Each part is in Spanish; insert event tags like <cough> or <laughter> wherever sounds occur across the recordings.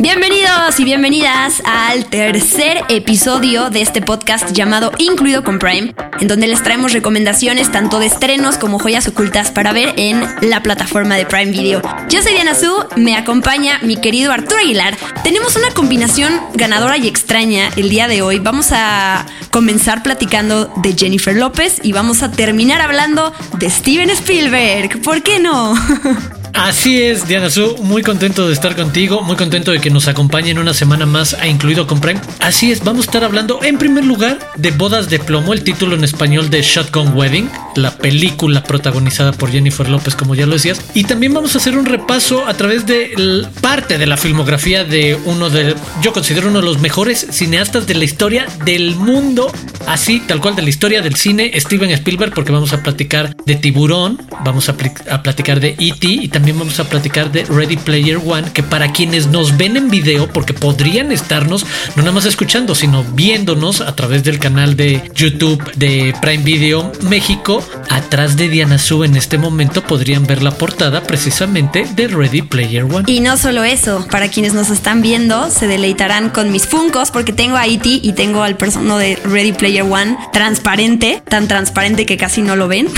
Bienvenidos y bienvenidas al tercer episodio de este podcast llamado Incluido con Prime, en donde les traemos recomendaciones tanto de estrenos como joyas ocultas para ver en la plataforma de Prime Video. Yo soy Diana Su, me acompaña mi querido Arturo Aguilar. Tenemos una combinación ganadora y extraña el día de hoy. Vamos a comenzar platicando de Jennifer López y vamos a terminar hablando de Steven Spielberg. ¿Por qué no? <laughs> Así es, Diana Su, muy contento de estar contigo, muy contento de que nos acompañen una semana más a Incluido con Prime. Así es, vamos a estar hablando en primer lugar de Bodas de Plomo, el título en español de Shotgun Wedding, la película protagonizada por Jennifer López, como ya lo decías. Y también vamos a hacer un repaso a través de parte de la filmografía de uno de, yo considero uno de los mejores cineastas de la historia del mundo, así tal cual de la historia del cine, Steven Spielberg, porque vamos a platicar de Tiburón, vamos a, a platicar de E.T. y también vamos a platicar de Ready Player One, que para quienes nos ven en video, porque podrían estarnos no nada más escuchando, sino viéndonos a través del canal de YouTube de Prime Video México, atrás de Diana Su en este momento podrían ver la portada precisamente de Ready Player One. Y no solo eso, para quienes nos están viendo, se deleitarán con mis Funcos, porque tengo a E.T. y tengo al personaje de Ready Player One transparente, tan transparente que casi no lo ven.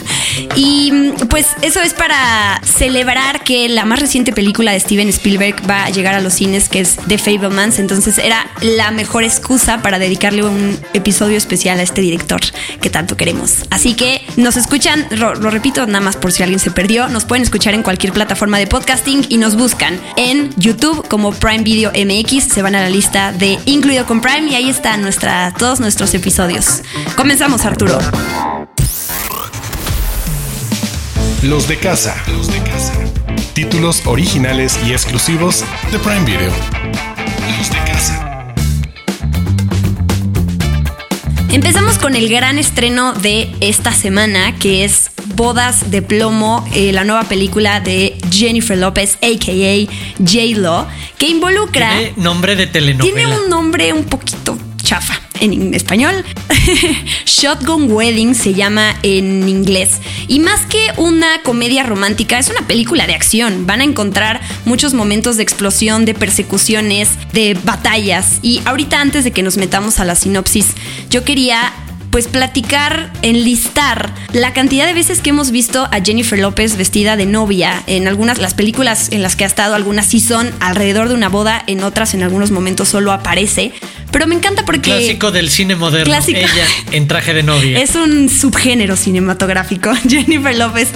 <laughs> y pues eso es para celebrar que la más reciente película de Steven Spielberg va a llegar a los cines, que es The Fablemans. Entonces era la mejor excusa para dedicarle un episodio especial a este director que tanto queremos. Así que nos escuchan, lo, repito, nada más por si alguien se perdió, nos pueden escuchar en cualquier plataforma de podcasting y nos buscan en YouTube como Prime Video MX. Se van a la lista de Incluido con Prime y ahí están nuestra, todos nuestros episodios. Comenzamos, Arturo. Los de casa. Los de casa. Títulos originales y exclusivos de Prime Video. Los de casa. Empezamos con el gran estreno de esta semana, que es Bodas de Plomo, eh, la nueva película de Jennifer López, a.k.a. J-Lo, que involucra... Tiene nombre de telenovela. Tiene un nombre un poquito chafa en español. <laughs> Shotgun Wedding se llama en inglés. Y más que una comedia romántica, es una película de acción. Van a encontrar muchos momentos de explosión, de persecuciones, de batallas. Y ahorita antes de que nos metamos a la sinopsis, yo quería pues platicar, enlistar la cantidad de veces que hemos visto a Jennifer López vestida de novia. En algunas las películas en las que ha estado, algunas sí son alrededor de una boda, en otras en algunos momentos solo aparece. Pero me encanta porque. Clásico del cine moderno. Ella en traje de novia. Es un subgénero cinematográfico. <laughs> Jennifer López.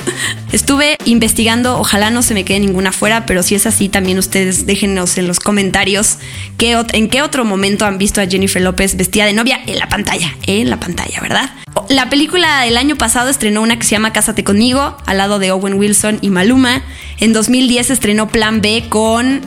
Estuve investigando, ojalá no se me quede ninguna fuera, pero si es así, también ustedes déjenos en los comentarios qué, en qué otro momento han visto a Jennifer López vestida de novia en la pantalla. En la pantalla, ¿verdad? La película del año pasado estrenó una que se llama Cásate conmigo, al lado de Owen Wilson y Maluma. En 2010 estrenó Plan B con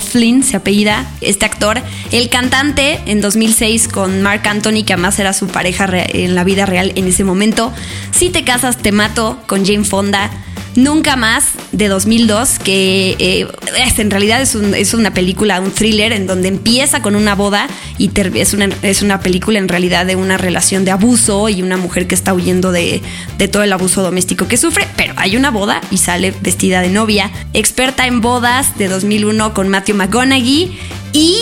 Flynn, se apellida este actor. El cantante en 2006 con Mark Anthony, que además era su pareja en la vida real en ese momento. Si te casas, te mato con Jane Fonda. Nunca más de 2002, que eh, es, en realidad es, es, una película, un thriller en donde empieza con una boda y es, una, es una película en realidad de una relación de abuso y una mujer que está huyendo de, de todo el abuso doméstico que sufre, pero hay una boda y sale vestida de novia. Experta en bodas de 2001 con Matthew McConaughey y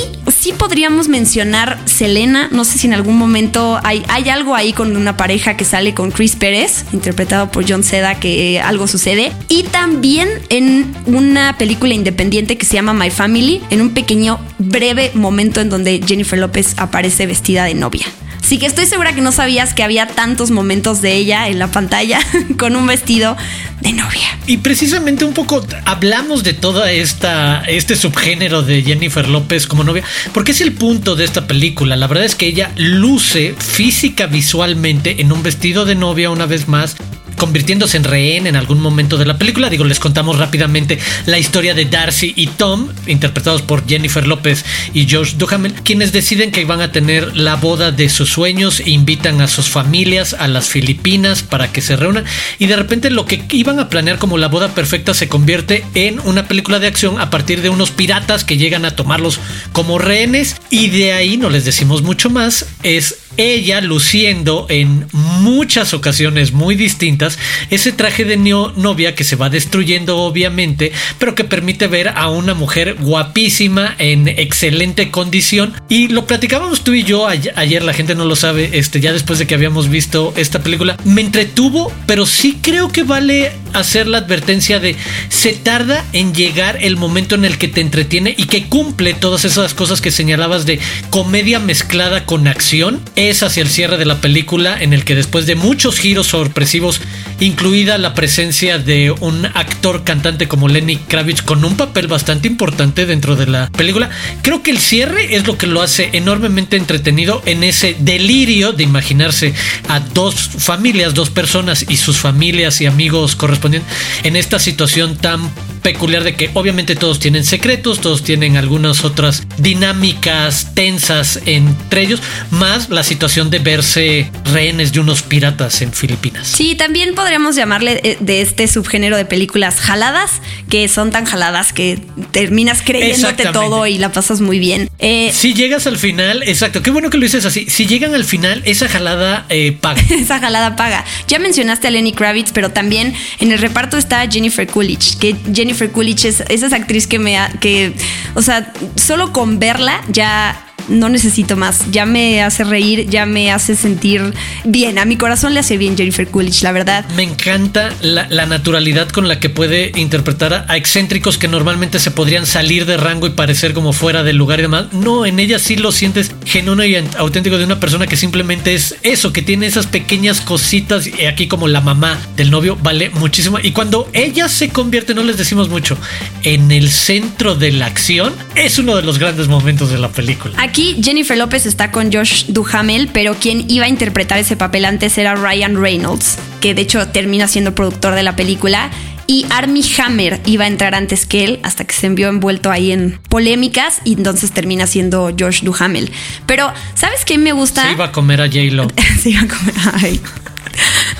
sí podríamos mencionar Selena, no sé si en algún momento hay, algo ahí con una pareja que sale con Chris Pérez, interpretado por John Seda, que algo sucede. Y también en una película independiente que se llama My Family, en un pequeño breve momento en donde Jennifer López aparece vestida de novia. Así que estoy segura que no sabías que había tantos momentos de ella en la pantalla <laughs> con un vestido de novia. Y precisamente un poco hablamos de toda esta este subgénero de Jennifer López como novia, porque es el punto de esta película. La verdad es que ella luce física visualmente en un vestido de novia una vez más convirtiéndose en rehén en algún momento de la película. Digo, les contamos rápidamente la historia de Darcy y Tom, interpretados por Jennifer López y Josh Duhamel, quienes deciden que van a tener la boda de sus sueños e invitan a sus familias a las Filipinas para que se reúnan. Y de repente lo que iban a planear como la boda perfecta se convierte en una película de acción a partir de unos piratas que llegan a tomarlos como rehenes. Y de ahí no les decimos mucho más. Es ella luciendo en muchas ocasiones muy distintas ese traje de novia que se va destruyendo obviamente, pero que permite ver a una mujer guapísima en excelente condición. Y lo platicábamos tú y yo ayer, la gente no lo sabe, este ya después de que habíamos visto esta película, me entretuvo, pero sí creo que vale hacer la advertencia de se tarda en llegar el momento en el que te entretiene y que cumple todas esas cosas que señalabas de comedia mezclada con acción es hacia el cierre de la película en el que después de muchos giros sorpresivos, incluida la presencia de un actor cantante como Lenny Kravitz con un papel bastante importante dentro de la película, creo que el cierre es lo que lo hace enormemente entretenido en ese delirio de imaginarse a dos familias, dos personas y sus familias y amigos correspondientes en esta situación tan peculiar de que obviamente todos tienen secretos, todos tienen algunas otras dinámicas tensas entre ellos, más la situación de verse rehenes de unos piratas en Filipinas. Sí, también podríamos llamarle eh, de este subgénero de películas jaladas, que son tan jaladas que terminas creyéndote todo y la pasas muy bien. Eh, si llegas al final, exacto, qué bueno que lo dices así, si llegan al final, esa jalada eh, paga. <laughs> esa jalada paga. Ya mencionaste a Lenny Kravitz, pero también en el reparto está Jennifer Coolidge, que Jennifer Coolidge es, esa actriz que me, que, o sea, solo con verla ya no necesito más. Ya me hace reír, ya me hace sentir bien. A mi corazón le hace bien Jennifer Coolidge, la verdad. Me encanta la, naturalidad con la que puede interpretar a, excéntricos que normalmente se podrían salir de rango y parecer como fuera del lugar y demás. No, en ella sí lo sientes genuino y auténtico de una persona que simplemente es eso, que tiene esas pequeñas cositas y aquí como la mamá del novio vale muchísimo. Y cuando ella se convierte, no les decimos mucho, en el centro de la acción, es uno de los grandes momentos de la película. Aquí Jennifer López está con Josh Duhamel, pero quien iba a interpretar ese papel antes era Ryan Reynolds, que de hecho termina siendo productor de la película. Y Armie Hammer iba a entrar antes que él hasta que se envió envuelto ahí en polémicas y entonces termina siendo Josh Duhamel. Pero, ¿sabes qué me gusta? Se iba a comer a J-Lo. <laughs> se iba a comer. Ay.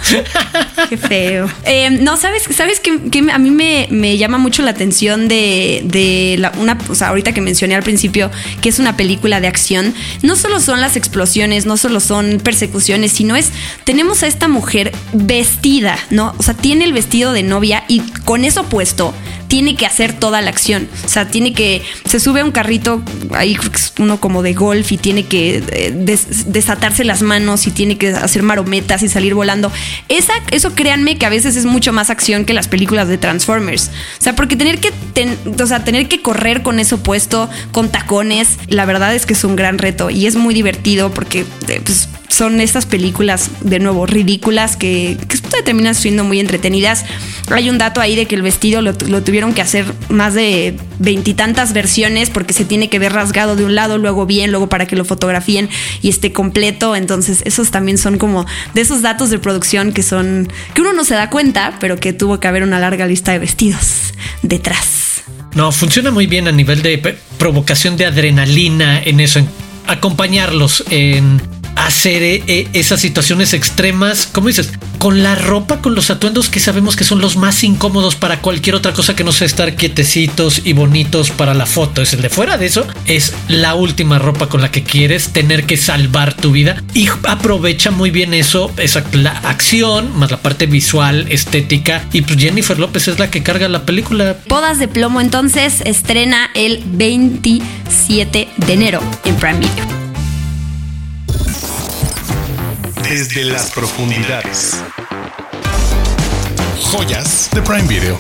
<laughs> Qué feo. Eh, no, ¿sabes, sabes que, a mí me, llama mucho la atención de, la, una, o sea, ahorita que mencioné al principio que es una película de acción, no solo son las explosiones, no solo son persecuciones, sino es, tenemos a esta mujer vestida, ¿no? O sea, tiene el vestido de novia y con eso puesto tiene que hacer toda la acción. O sea, tiene que. Se sube a un carrito, ahí uno como de golf, y tiene que eh, desatarse las manos y tiene que hacer marometas y salir volando. Esa, eso créanme que a veces es mucho más acción que las películas de Transformers. O sea, porque tener que, o sea, tener que correr con eso puesto, con tacones, la verdad es que es un gran reto y es muy divertido porque eh, pues, son estas películas, de nuevo, ridículas que, que terminan siendo muy entretenidas. Hay un dato ahí de que el vestido lo, tuvieron que hacer más de veintitantas versiones porque se tiene que ver rasgado de un lado, luego bien, luego para que lo fotografíen y esté completo. Entonces, esos también son como de esos datos de producción que son, que uno no se da cuenta, pero que tuvo que haber una larga lista de vestidos detrás. No, funciona muy bien a nivel de provocación de adrenalina en eso, en acompañarlos en hacer eh, eh, esas situaciones extremas, como dices, con la ropa, con los atuendos que sabemos que son los más incómodos para cualquier otra cosa que no sea estar quietecitos y bonitos para la foto. Es el de fuera de eso, es la última ropa con la que quieres tener que salvar tu vida y aprovecha muy bien eso, esa la acción, más la parte visual, estética. Y pues Jennifer López es la que carga la película. Podas de plomo entonces estrena el 27 de enero en Prime Video desde las profundidades. Joyas de Prime Video.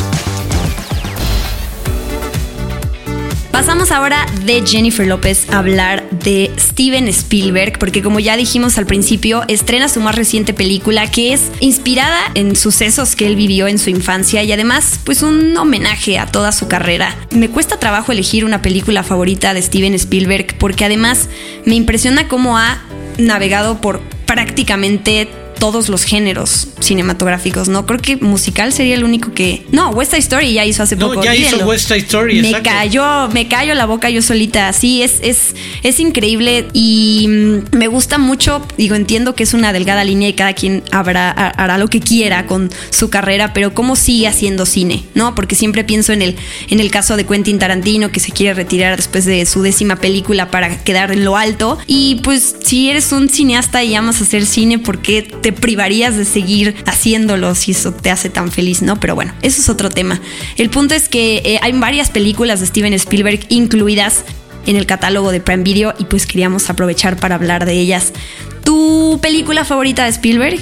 Pasamos ahora de Jennifer López a hablar de Steven Spielberg, porque como ya dijimos al principio, estrena su más reciente película que es inspirada en sucesos que él vivió en su infancia y además pues un homenaje a toda su carrera. Me cuesta trabajo elegir una película favorita de Steven Spielberg porque además me impresiona cómo ha navegado por prácticamente todos los géneros cinematográficos, ¿no? Creo que musical sería el único que. No, West Side Story ya hizo hace No, poco. ya hizo. West Side Story, Me exacto. cayó, me cayó la boca yo solita. Sí, es, es, es increíble y mm, me gusta mucho. Digo, entiendo que es una delgada línea y cada quien habrá, ha- hará lo que quiera con su carrera, pero cómo sigue haciendo cine, ¿no? Porque siempre pienso en el, en el caso de Quentin Tarantino, que se quiere retirar después de su décima película para quedar en lo alto. Y pues, si eres un cineasta y amas hacer cine, ¿por qué te privarías de seguir haciéndolo si eso te hace tan feliz, no? Pero bueno, eso es otro tema. El punto es que eh, hay varias películas de Steven Spielberg incluidas en el catálogo de Prime Video y pues queríamos aprovechar para hablar de ellas. ¿Tu película favorita de Spielberg?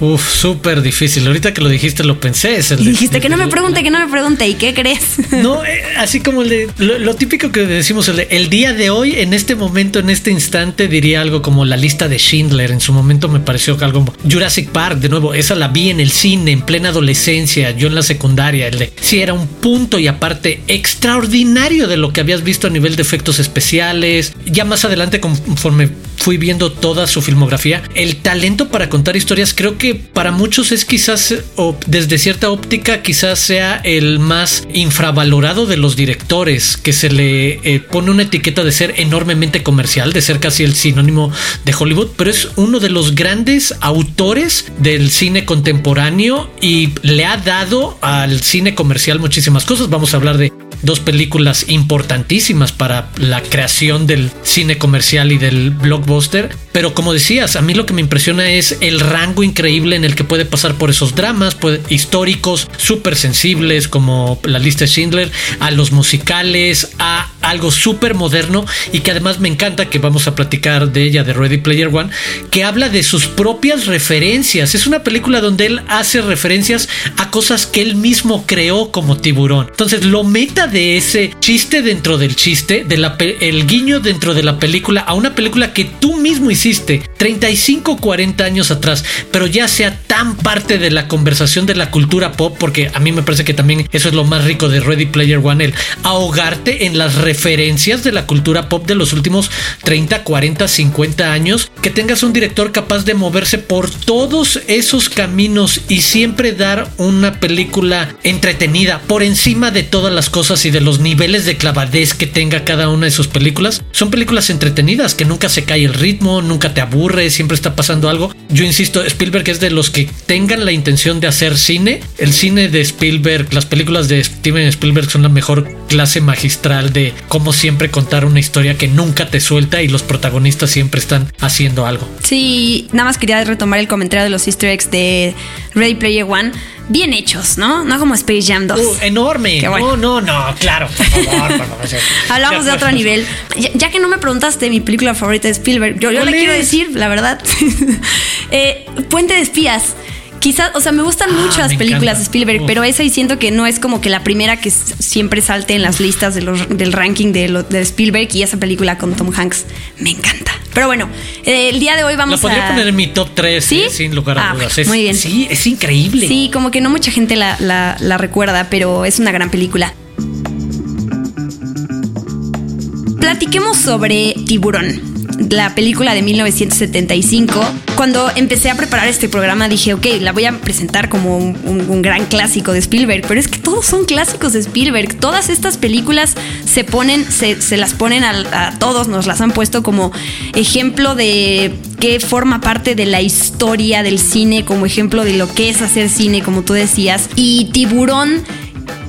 Uf, súper difícil. Ahorita que lo dijiste lo pensé. Es el Y de- dijiste que no me pregunte, que no me pregunte. ¿Y qué crees? <laughs> No, eh, así como el de lo, lo típico que decimos, el, de, el día de hoy, en este momento, en este instante, diría algo como la lista de Schindler. En su momento me pareció que algo Jurassic Park, de nuevo, esa la vi en el cine, en plena adolescencia, yo en la secundaria. El de sí era un punto y aparte extraordinario de lo que habías visto a nivel de efectos especiales. Ya más adelante, conforme fui viendo toda su filmografía, el talento para contar historias, creo que para muchos es quizás, o desde cierta óptica, quizás sea el más infravalorado de los directores, que se le eh, pone una etiqueta de ser enormemente comercial, de ser casi el sinónimo de Hollywood, pero es uno de los grandes autores del cine contemporáneo y le ha dado al cine comercial muchísimas cosas. Vamos a hablar de dos películas importantísimas para la creación del cine comercial y del blockbuster. Pero como decías, a mí lo que me impresiona es el rango increíble en el que puede pasar por esos dramas históricos, súper sensibles, como la lista de Schindler, a los musicales, a algo súper moderno y que además me encanta que vamos a platicar de ella, de Ready Player One, que habla de sus propias referencias. Es una película donde él hace referencias a cosas que él mismo creó como tiburón. Entonces, lo meta de ese chiste dentro del chiste, de la el guiño dentro de la película a una película que tú mismo hiciste 35, 40 años atrás, pero ya sea tan parte de la conversación de la cultura pop, porque a mí me parece que también eso es lo más rico de Ready Player One, el ahogarte en las referencias de la cultura pop de los últimos 30, 40, 50 años, que tengas un director capaz de moverse por todos esos caminos y siempre dar una película entretenida por encima de todas las cosas y de los niveles de clavadez que tenga cada una de sus películas. Son películas entretenidas que nunca se cae el ritmo, nunca te aburre, siempre está pasando algo. Yo insisto, Spielberg es de los que tengan la intención de hacer cine. El cine de Spielberg, las películas de Steven Spielberg son la mejor clase magistral de cómo siempre contar una historia que nunca te suelta y los protagonistas siempre están haciendo algo. Sí, nada más quería retomar el comentario de los easter eggs de Ready Player One. Bien hechos, ¿no? No como Space Jam 2. Uh, enorme. Bueno. No, no, no, claro. Por favor, por favor. <laughs> Hablamos de otro pues. nivel. Ya, ya que no me preguntaste mi película favorita de Spielberg, yo, yo ¿Cuál le quiero decir, la verdad. <laughs> Eh, Puente de espías. Quizás, o sea, me gustan Ah, mucho las me películas encanta. de Spielberg, Uf. pero esa y siento que no es como que la primera que siempre salte en las listas de los- del ranking de, lo- de Spielberg y esa película con Tom Hanks me encanta. Pero bueno, eh, el día de hoy La vamos podría a... poner en mi top 3, ¿Sí? sin lugar a Ah, dudas. Es- muy bien. Sí, es increíble. Sí, como que no mucha gente la, la- la recuerda, pero es una gran película. Platiquemos sobre Tiburón, la película de 1975. Cuando empecé a preparar este programa dije, ok, la voy a presentar como un, gran clásico de Spielberg, pero es que todos son clásicos de Spielberg. Todas estas películas se ponen, se, se las ponen al- a, todos, nos las han puesto como ejemplo de que forma parte de la historia del cine, como ejemplo de lo que es hacer cine, como tú decías. Y Tiburón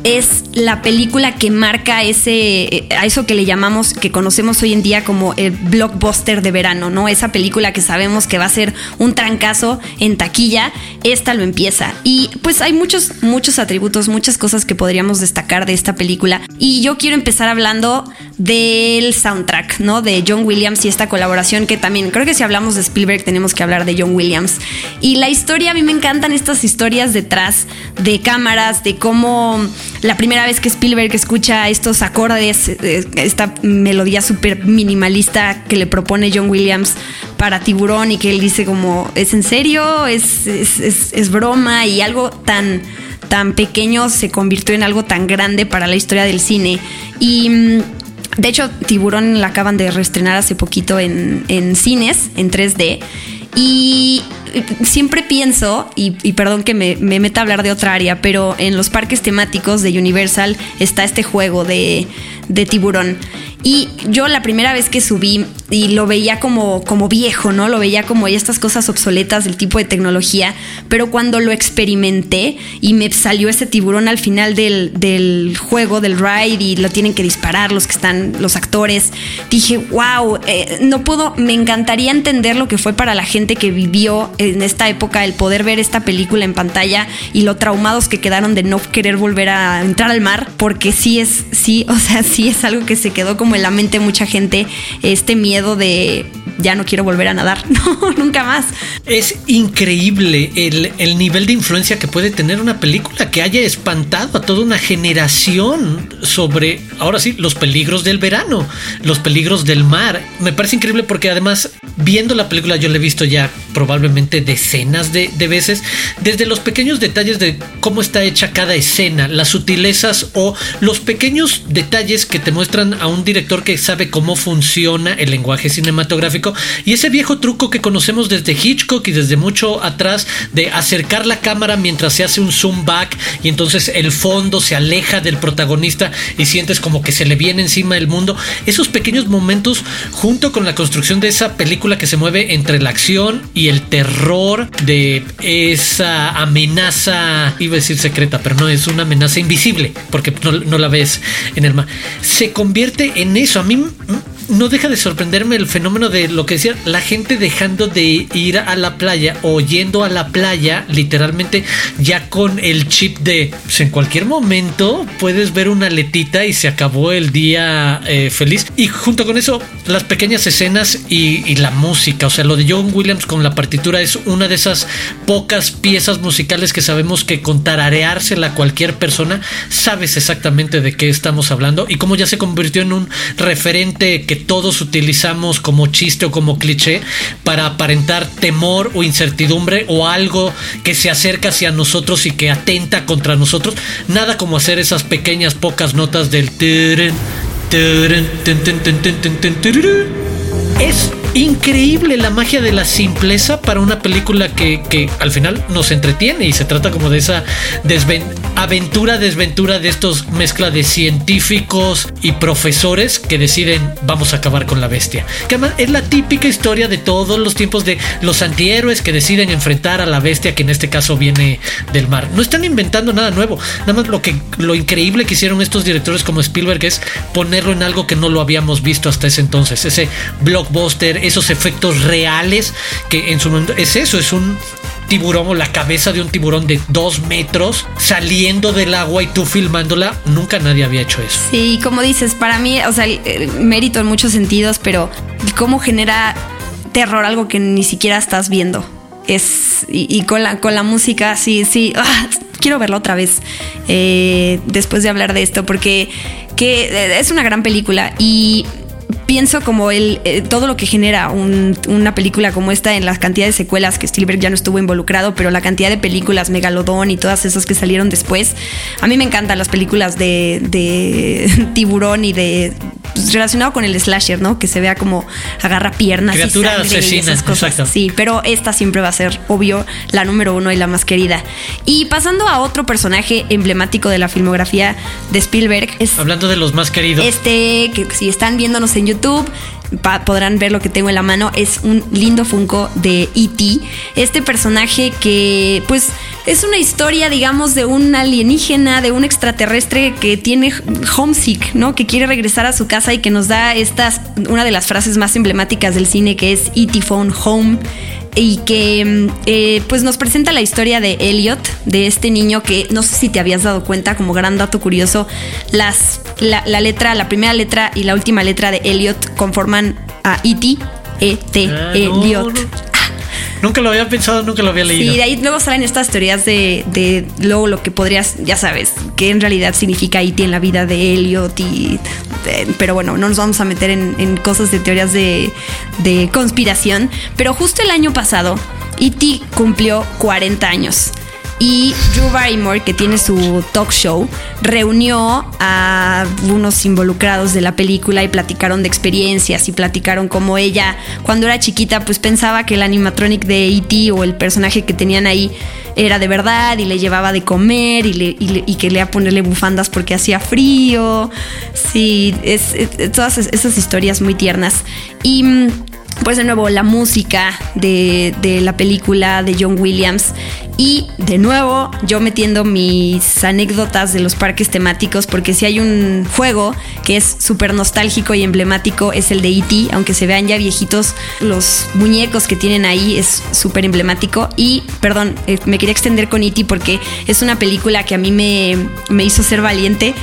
es la película que marca ese eh, a eso que le llamamos que conocemos hoy en día como el blockbuster de verano, ¿no? Esa película que sabemos que va a ser un trancazo en taquilla, esta lo empieza. Y pues hay muchos muchos atributos, muchas cosas que podríamos destacar de esta película y yo quiero empezar hablando del soundtrack, ¿no? De John Williams y esta colaboración que también creo que si hablamos de Spielberg tenemos que hablar de John Williams. Y la historia, a mí me encantan estas historias detrás de cámaras, de cómo la primera vez que Spielberg escucha estos acordes, eh, esta melodía súper minimalista que le propone John Williams para Tiburón y que él dice como, ¿es en serio? ¿Es, es, es- broma? Y algo tan tan pequeño se convirtió en algo tan grande para la historia del cine. Y mm, de hecho, Tiburón la acaban de reestrenar hace poquito en, en cines, en 3D. Y siempre pienso, y, perdón que me, me meta a hablar de otra área, pero en los parques temáticos de Universal está este juego de, de tiburón. Y yo la primera vez que subí y lo veía como, como viejo, ¿no? Lo veía como estas cosas obsoletas del tipo de tecnología, pero cuando lo experimenté y me salió ese tiburón al final del, juego, del ride, y lo tienen que disparar los que están, los actores, dije, wow, eh, no puedo, me encantaría entender lo que fue para la gente que vivió en esta época el poder ver esta película en pantalla y lo traumados que quedaron de no querer volver a entrar al mar, porque sí es, sí, <laughs> o sea, sí es algo que se quedó como en la mente mucha gente este miedo de ya no quiero volver a nadar, <laughs> no, nunca más. Es increíble el, el, nivel de influencia que puede tener una película que haya espantado a toda una generación sobre, ahora sí, los peligros del verano, los peligros del mar. Me parece increíble porque además, viendo la película, yo la he visto ya probablemente decenas de, de veces, desde los pequeños detalles de cómo está hecha cada escena, las sutilezas o los pequeños detalles que te muestran a un director que sabe cómo funciona el lenguaje cinematográfico y ese viejo truco que conocemos desde Hitchcock y desde mucho atrás de acercar la cámara mientras se hace un zoom back y entonces el fondo se aleja del protagonista y sientes como que se le viene encima el mundo. Esos pequeños momentos junto con la construcción de esa película que se mueve entre la acción y el terror de esa amenaza, iba a decir secreta, pero no es una amenaza invisible porque no, no la ves en el mar. Se convierte en eso. A mí no deja de sorprenderme el fenómeno de lo que decía la gente dejando de ir a la playa o yendo a la playa literalmente ya con el chip de pues, en cualquier momento puedes ver una letita y se acabó el día eh, feliz. Y junto con eso las pequeñas escenas y, la música. O sea lo de John Williams con la partitura es una de esas pocas piezas musicales que sabemos que con tarareársela a cualquier persona sabes exactamente de qué estamos hablando y cómo ya se convirtió en un referente que todos utilizamos como chiste o como cliché para aparentar temor o incertidumbre o algo que se acerca hacia nosotros y que atenta contra nosotros. Nada como hacer esas pequeñas pocas notas del... Es increíble la magia de la simpleza para una película que, al final nos entretiene y se trata como de esa aventura, desventura de estos mezcla de científicos y profesores que deciden vamos a acabar con la bestia. Que además es la típica historia de todos los tiempos de los antihéroes que deciden enfrentar a la bestia que en este caso viene del mar. No están inventando nada nuevo, nada más lo que lo increíble que hicieron estos directores como Spielberg es ponerlo en algo que no lo habíamos visto hasta ese entonces, ese blockbuster esos efectos reales que en su momento es eso, es un tiburón o la cabeza de un tiburón de dos metros saliendo del agua y tú filmándola, nunca nadie había hecho eso. Sí, como dices, para mí, o sea, mérito en muchos sentidos, pero cómo genera terror algo que ni siquiera estás viendo. Es, y, con, la, con la música, sí, sí, <laughs> ah, quiero verla otra vez eh, después de hablar de esto, porque que eh, es una gran película y pienso como el, eh, todo lo que genera una película como esta en la cantidad de secuelas que Spielberg ya no estuvo involucrado, pero la cantidad de películas, Megalodón y todas esas que salieron después. A mí me encantan las películas de, de <laughs> tiburón y de relacionado con el slasher, ¿no? Que se vea como agarra piernas Criatura y sangre y esas cosas. Sí, pero esta siempre va a ser obvio la número uno y la más querida. Y pasando a otro personaje emblemático de la filmografía de Spielberg es hablando de los más queridos. Este que si están viéndonos en YouTube podrán ver lo que tengo en la mano, es un lindo Funko de E.T. Este personaje que pues es una historia, digamos, de un alienígena, de un extraterrestre que tiene homesick, ¿no? Que quiere regresar a su casa y que nos da estas, una de las frases más emblemáticas del cine que es E.T. Phone Home y que mm, eh, pues nos presenta la historia de Elliot, de este niño que no sé si te habías dado cuenta, como gran dato curioso, las, la, letra, la primera letra y la última letra de Elliot conforman a E.T. E-T, ah, Elliot. Nunca lo había pensado, nunca lo había leído. Y de ahí luego salen estas teorías de, de luego lo que podrías, ya sabes, que en realidad significa E.T. en la vida de Elliot y... pero bueno, no nos vamos a meter en, cosas de teorías de, de conspiración. Pero justo el año pasado, E.T. cumplió 40 años. Y Drew Barrymore, que tiene su talk show, reunió a unos involucrados de la película y platicaron de experiencias y platicaron cómo ella, cuando era chiquita, pues pensaba que el animatronic de E.T. o el personaje que tenían ahí era de verdad y le llevaba de comer y, le, y, quería ponerle bufandas porque hacía frío. Sí, es, todas esas historias muy tiernas. Y mm, pues de nuevo la música de, de, la película de John Williams y de nuevo yo metiendo mis anécdotas de los parques temáticos porque si hay un juego que es súper nostálgico y emblemático es el de E.T. aunque se vean ya viejitos los muñecos que tienen ahí es súper emblemático y perdón eh, me quería extender con E.T. porque es una película que a mí me, me hizo ser valiente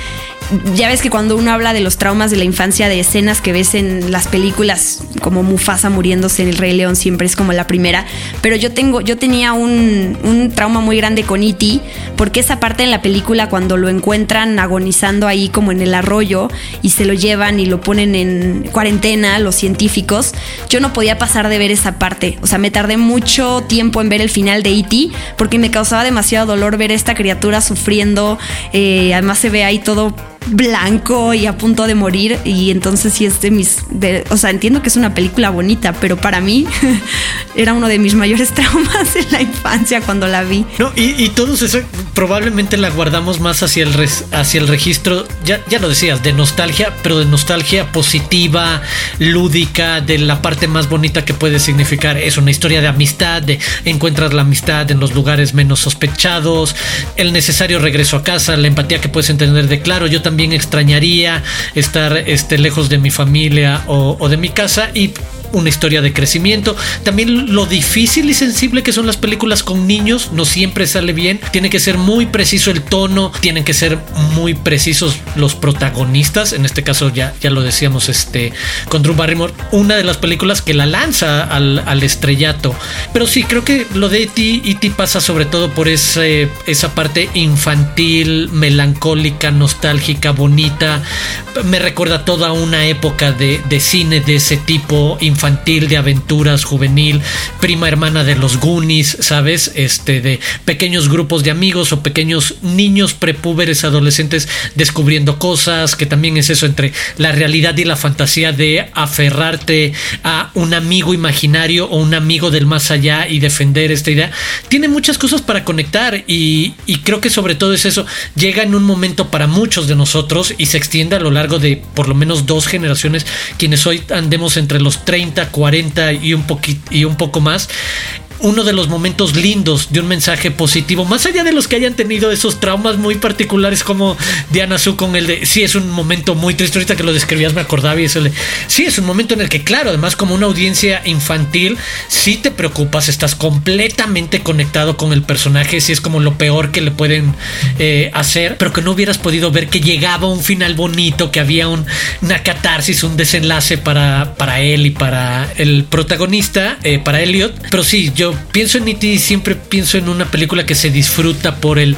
ya ves que cuando uno habla de los traumas de la infancia, de escenas que ves en las películas, como Mufasa muriéndose en el Rey León, siempre es como la primera. Pero yo tengo, yo tenía un, un trauma muy grande con E.T., porque esa parte en la película, cuando lo encuentran agonizando ahí como en el arroyo y se lo llevan y lo ponen en cuarentena, los científicos, yo no podía pasar de ver esa parte. O sea, me tardé mucho tiempo en ver el final de E.T., porque me causaba demasiado dolor ver a esta criatura sufriendo. Eh, además se ve ahí todo blanco y a punto de morir y entonces sí es de mis, o sea, entiendo que es una película bonita, pero para mí <laughs> era uno de mis mayores <laughs> traumas en la infancia cuando la vi. No, y, y todos eso probablemente la guardamos más hacia el, hacia el registro, ya, ya lo decías, de nostalgia, pero de nostalgia positiva, lúdica, de la parte más bonita que puede significar. Es una historia de amistad, de encuentras la amistad en los lugares menos sospechados, el necesario regreso a casa, la empatía que puedes entender de claro, yo también también extrañaría estar este, lejos de mi familia o, o de mi casa y una historia de crecimiento. También lo difícil y sensible que son las películas con niños, no siempre sale bien. Tiene que ser muy preciso el tono, tienen que ser muy precisos los protagonistas. En este caso ya, ya lo decíamos este, con Drew Barrymore, una de las películas que la lanza al, estrellato. Pero sí, creo que lo de E.T. E pasa sobre todo por ese, esa parte infantil, melancólica, nostálgica, bonita. Me recuerda toda una época de, de cine de ese tipo, infantil infantil, de aventuras, juvenil, prima hermana de los Goonies, ¿sabes? Este, de pequeños grupos de amigos o pequeños niños prepúberes, adolescentes descubriendo cosas, que también es eso entre la realidad y la fantasía de aferrarte a un amigo imaginario o un amigo del más allá y defender esta idea. Tiene muchas cosas para conectar y, y creo que sobre todo es eso. Llega en un momento para muchos de nosotros y se extiende a lo largo de por lo menos dos generaciones, quienes hoy andemos entre los 30 40 y un, poquito, y un poco más uno de los momentos lindos de un mensaje positivo, más allá de los que hayan tenido esos traumas muy particulares como Diana Su con el de, sí es un momento muy triste, ahorita que lo describías me acordaba y eso de, sí es un momento en el que claro, además como una audiencia infantil, si te preocupas, estás completamente conectado con el personaje, si es como lo peor que le pueden eh, hacer, pero que no hubieras podido ver que llegaba un final bonito, que había un, una catarsis, un desenlace para, para él y para el protagonista, eh, para Elliot, pero sí, yo pienso en E.T. siempre pienso en una película que se disfruta por el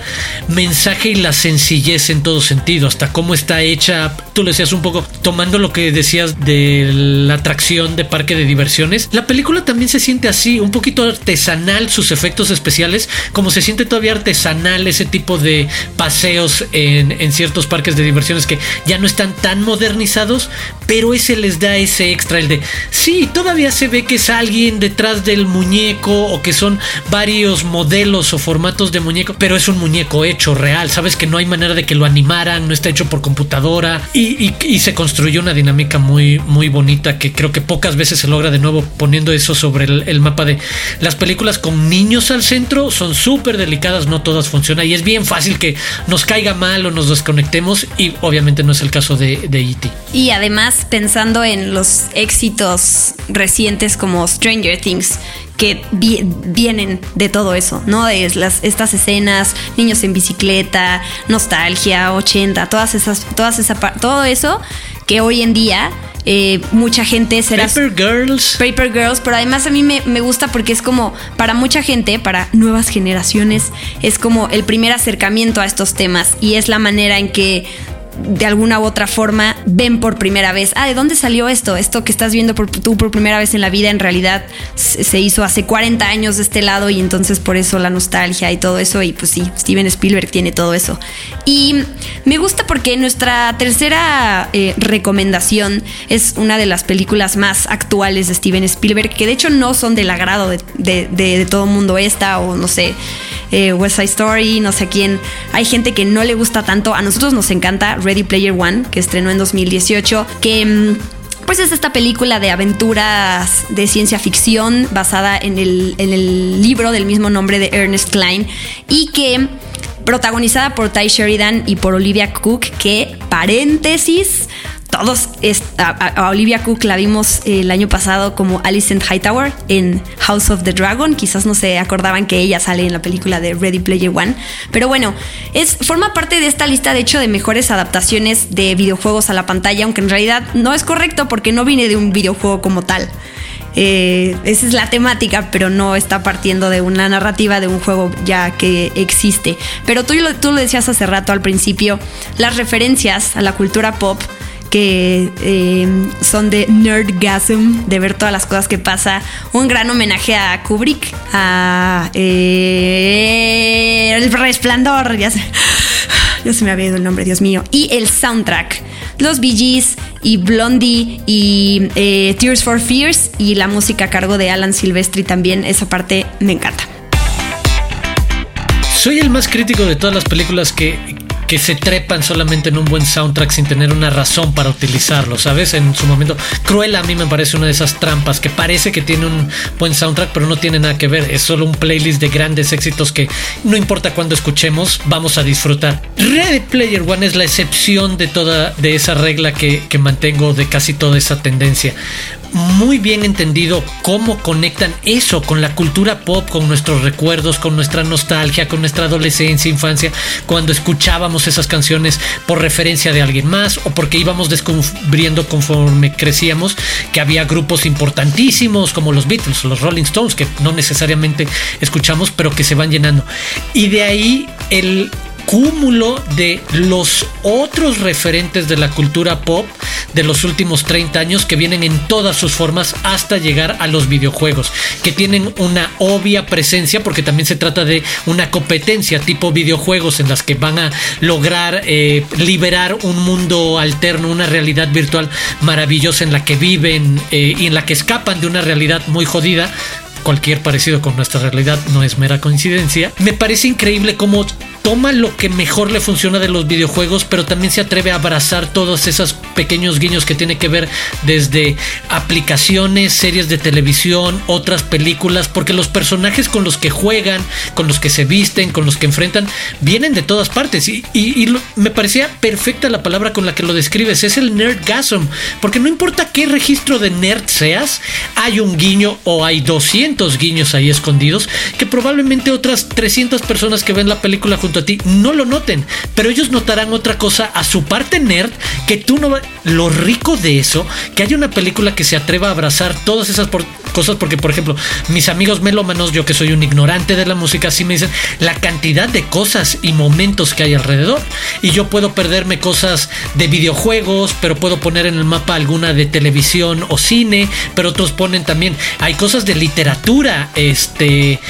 mensaje y la sencillez en todo sentido, hasta cómo está hecha. Tú lo decías un poco, tomando lo que decías de la atracción de parque de diversiones. La película también se siente así, un poquito artesanal, sus efectos especiales, como se siente todavía artesanal ese tipo de paseos en, en ciertos parques de diversiones que ya no están tan modernizados, pero ese les da ese extra, el de, sí, todavía se ve que es alguien detrás del muñeco o que son varios modelos o formatos de muñeco, pero es un muñeco hecho real. Sabes que no hay manera de que lo animaran, no está hecho por computadora y, se construyó una dinámica muy, muy bonita que creo que pocas veces se logra de nuevo poniendo eso sobre el, mapa de las películas con niños al centro. Son súper delicadas, no todas funcionan y es bien fácil que nos caiga mal o nos desconectemos y obviamente no es el caso de, de E.T. Y además pensando en los éxitos recientes como Stranger Things, que vienen de todo eso, ¿no? De las, estas escenas, niños en bicicleta, nostalgia, 80, todas esas, todas esa, todo eso que hoy en día eh, mucha gente será... Paper Girls. Paper Girls, pero además a mí me, me, gusta porque es como, para mucha gente, para nuevas generaciones, es como el primer acercamiento a estos temas y es la manera en que de alguna u otra forma ven por primera vez, ah, ¿de dónde salió esto? Esto que estás viendo por, tú por primera vez en la vida en realidad se hizo hace 40 años de este lado y entonces por eso la nostalgia y todo eso y pues sí, Steven Spielberg tiene todo eso. Y me gusta porque nuestra tercera eh, recomendación es una de las películas más actuales de Steven Spielberg, que de hecho no son del agrado de, de, todo el mundo esta o no sé, eh, West Side Story, no sé quién. Hay gente que no le gusta tanto, a nosotros nos encanta Ready Player One, que estrenó en 2018, que mm, pues es esta película de aventuras de ciencia ficción basada en el, en el libro del mismo nombre de Ernest Klein y que protagonizada por Ty Sheridan y por Olivia Cook, que paréntesis, todos, a, Olivia Cook la vimos el año pasado como Alicent Hightower en House of the Dragon. Quizás no se acordaban que ella sale en la película de Ready Player One. Pero bueno, es, forma parte de esta lista de hecho de mejores adaptaciones de videojuegos a la pantalla, aunque en realidad no es correcto porque no viene de un videojuego como tal. Eh, esa es la temática, pero no está partiendo de una narrativa de un juego ya que existe. Pero tú, tú lo decías hace rato al principio, las referencias a la cultura pop que eh, son de nerdgasm, de ver todas las cosas que pasa. Un gran homenaje a Kubrick, a eh, El Resplandor, ya se, ya se me había ido el nombre, Dios mío. Y el soundtrack, los Bee Gees y Blondie y eh, Tears for Fears y la música a cargo de Alan Silvestri también, esa parte me encanta. Soy el más crítico de todas las películas que, que se trepan solamente en un buen soundtrack sin tener una razón para utilizarlo, ¿sabes? En su momento, Cruella a mí me parece una de esas trampas que parece que tiene un buen soundtrack, pero no tiene nada que ver. Es solo un playlist de grandes éxitos que no importa cuándo escuchemos, vamos a disfrutar. Red Player One es la excepción de toda de esa regla que, que mantengo de casi toda esa tendencia muy bien entendido cómo conectan eso con la cultura pop, con nuestros recuerdos, con nuestra nostalgia, con nuestra adolescencia, infancia, cuando escuchábamos esas canciones por referencia de alguien más o porque íbamos descubriendo conforme crecíamos que había grupos importantísimos como los Beatles, los Rolling Stones, que no necesariamente escuchamos, pero que se van llenando. Y de ahí el cúmulo de los otros referentes de la cultura pop de los últimos 30 años que vienen en todas sus formas hasta llegar a los videojuegos, que tienen una obvia presencia porque también se trata de una competencia tipo videojuegos en las que van a lograr eh, liberar un mundo alterno, una realidad virtual maravillosa en la que viven eh, y en la que escapan de una realidad muy jodida cualquier parecido con nuestra realidad no es mera coincidencia. Me parece increíble cómo toma lo que mejor le funciona de los videojuegos, pero también se atreve a abrazar todos esos pequeños guiños que tiene que ver desde aplicaciones, series de televisión, otras películas, porque los personajes con los que juegan, con los que se visten, con los que enfrentan, vienen de todas partes. Y, me parecía perfecta la palabra con la que lo describes, es el nerdgasm, porque no importa qué registro de nerd seas, hay un guiño o hay 200 guiños ahí escondidos que probablemente otras 300 personas que ven la película junto a ti no lo noten, pero ellos notarán otra cosa a su parte nerd que tú no... Lo rico de eso, que haya una película que se atreva a abrazar todas esas cosas, porque por ejemplo, mis amigos melómanos, yo que soy un ignorante de la música, sí me dicen la cantidad de cosas y momentos que hay alrededor. Y yo puedo perderme cosas de videojuegos, pero puedo poner en el mapa alguna de televisión o cine, pero otros ponen también, hay cosas de literatura, este,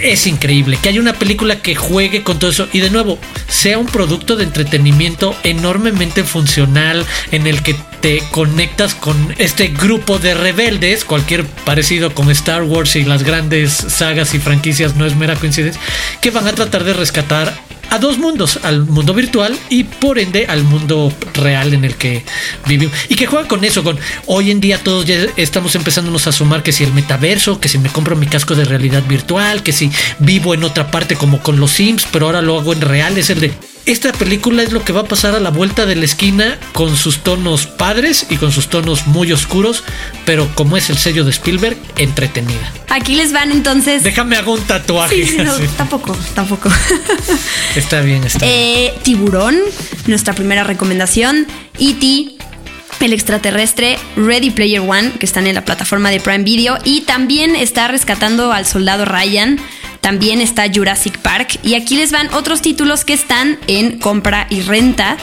es increíble, que haya una película que juegue con todo eso. Y de nuevo, sea un producto de entretenimiento enormemente funcional en el que te conectas con este grupo de rebeldes, cualquier parecido con Star Wars y las grandes sagas y franquicias no es mera coincidencia, que van a tratar de rescatar a dos mundos, al mundo virtual y por ende al mundo real en el que vivimos. Y que juegan con eso, con hoy en día todos ya estamos empezándonos a sumar que si el metaverso, que si me compro mi casco de realidad virtual, que si vivo en otra parte como con los Sims, pero ahora lo hago en real, es el de esta película es lo que va a pasar a la vuelta de la esquina con sus tonos padres y con sus tonos muy oscuros, pero como es el sello de Spielberg, entretenida. Aquí les van entonces. Déjame hago un tatuaje. Sí, no, <laughs> tampoco, tampoco. <laughs> Está bien, está eh, Tiburón, nuestra primera recomendación. E.T., el extraterrestre Ready Player One, que están en la plataforma de Prime Video, y también está rescatando al soldado Ryan también está Jurassic Park. Y aquí les van otros títulos que están en compra y renta.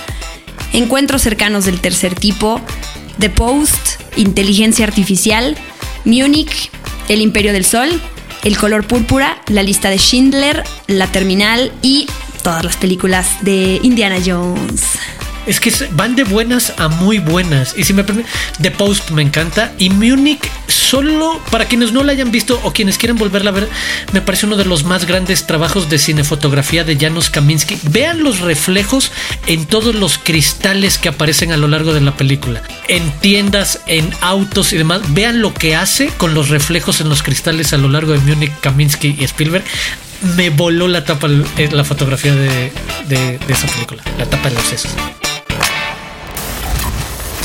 Encuentros cercanos del tercer tipo, The Post, Inteligencia Artificial, Munich, El Imperio del Sol, El color púrpura, La lista de Schindler, La Terminal y todas las películas de Indiana Jones. Es que van de buenas a muy buenas. Y si me permite, The Post me encanta. Y Munich, solo para quienes no la hayan visto o quienes quieran volverla a ver, me parece uno de los más grandes trabajos de cinefotografía de Janusz Kaminski. Vean los reflejos en todos los cristales que aparecen a lo largo de la película. En tiendas, en autos y demás. Vean lo que hace con los reflejos en los cristales a lo largo de Munich, Kaminski y Spielberg me voló la tapa, eh, la fotografía de, de, de, esa película, la tapa de los sesos.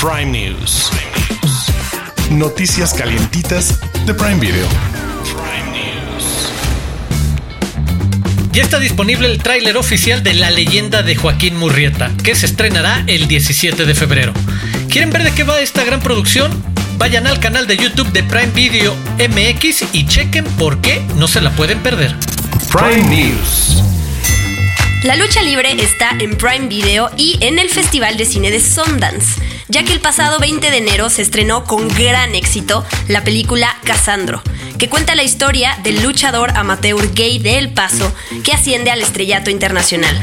Prime News. Noticias calientitas de Prime Video. Ya está disponible el tráiler oficial de La leyenda de Joaquín Murrieta, que se estrenará el 17 de febrero. ¿Quieren ver de qué va esta gran producción? Vayan al canal de YouTube de Prime Video MX y chequen por qué no se la pueden perder. Prime News. La lucha libre está en Prime Video y en el Festival de Cine de Sundance, ya que el pasado 20 de enero se estrenó con gran éxito la película Casandro, que cuenta la historia del luchador amateur gay de El Paso que asciende al estrellato internacional.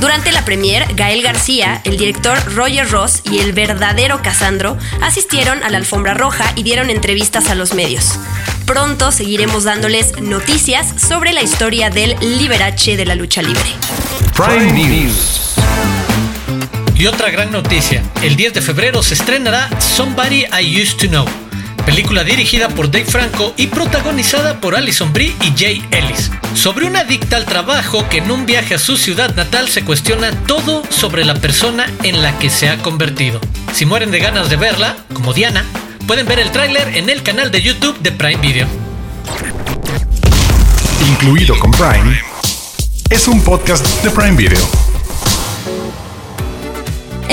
Durante la premier, Gael García, el director Roger Ross y el verdadero Casandro asistieron a la alfombra roja y dieron entrevistas a los medios. Pronto seguiremos dándoles noticias sobre la historia del Liberace de la lucha libre. Prime News. Y otra gran noticia, el 10 de febrero se estrenará Somebody I Used to Know, película dirigida por Dave Franco y protagonizada por Alison Brie y Jay Ellis, sobre una adicta al trabajo que en un viaje a su ciudad natal se cuestiona todo sobre la persona en la que se ha convertido. Si mueren de ganas de verla, como Diana, pueden ver el tráiler en el canal de YouTube de Prime Video. Incluido con Prime, es un podcast de Prime Video.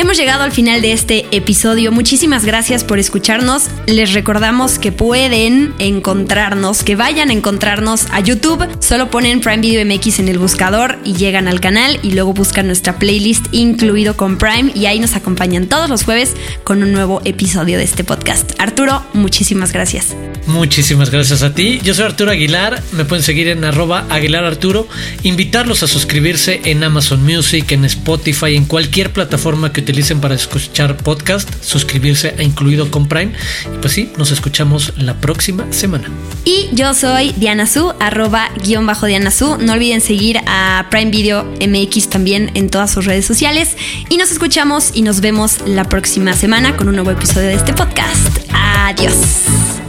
Hemos llegado al final de este episodio. Muchísimas gracias por escucharnos. Les recordamos que pueden encontrarnos, que vayan a encontrarnos a YouTube. Solo ponen Prime Video MX en el buscador y llegan al canal y luego buscan nuestra playlist incluido con Prime y ahí nos acompañan todos los jueves con un nuevo episodio de este podcast. Arturo, muchísimas gracias. Muchísimas gracias a ti. Yo soy Arturo Aguilar. Me pueden seguir en arroba Aguilar Arturo. Invitarlos a suscribirse en Amazon Music, en Spotify, en cualquier plataforma que utilicen para escuchar podcast. Suscribirse a Incluido con Prime. Y pues sí, nos escuchamos la próxima semana. Y yo soy Diana Su, arroba guion bajo Diana Su. No olviden seguir a Prime Video MX también en todas sus redes sociales. Y nos escuchamos y nos vemos la próxima semana con un nuevo episodio de este podcast. Adiós.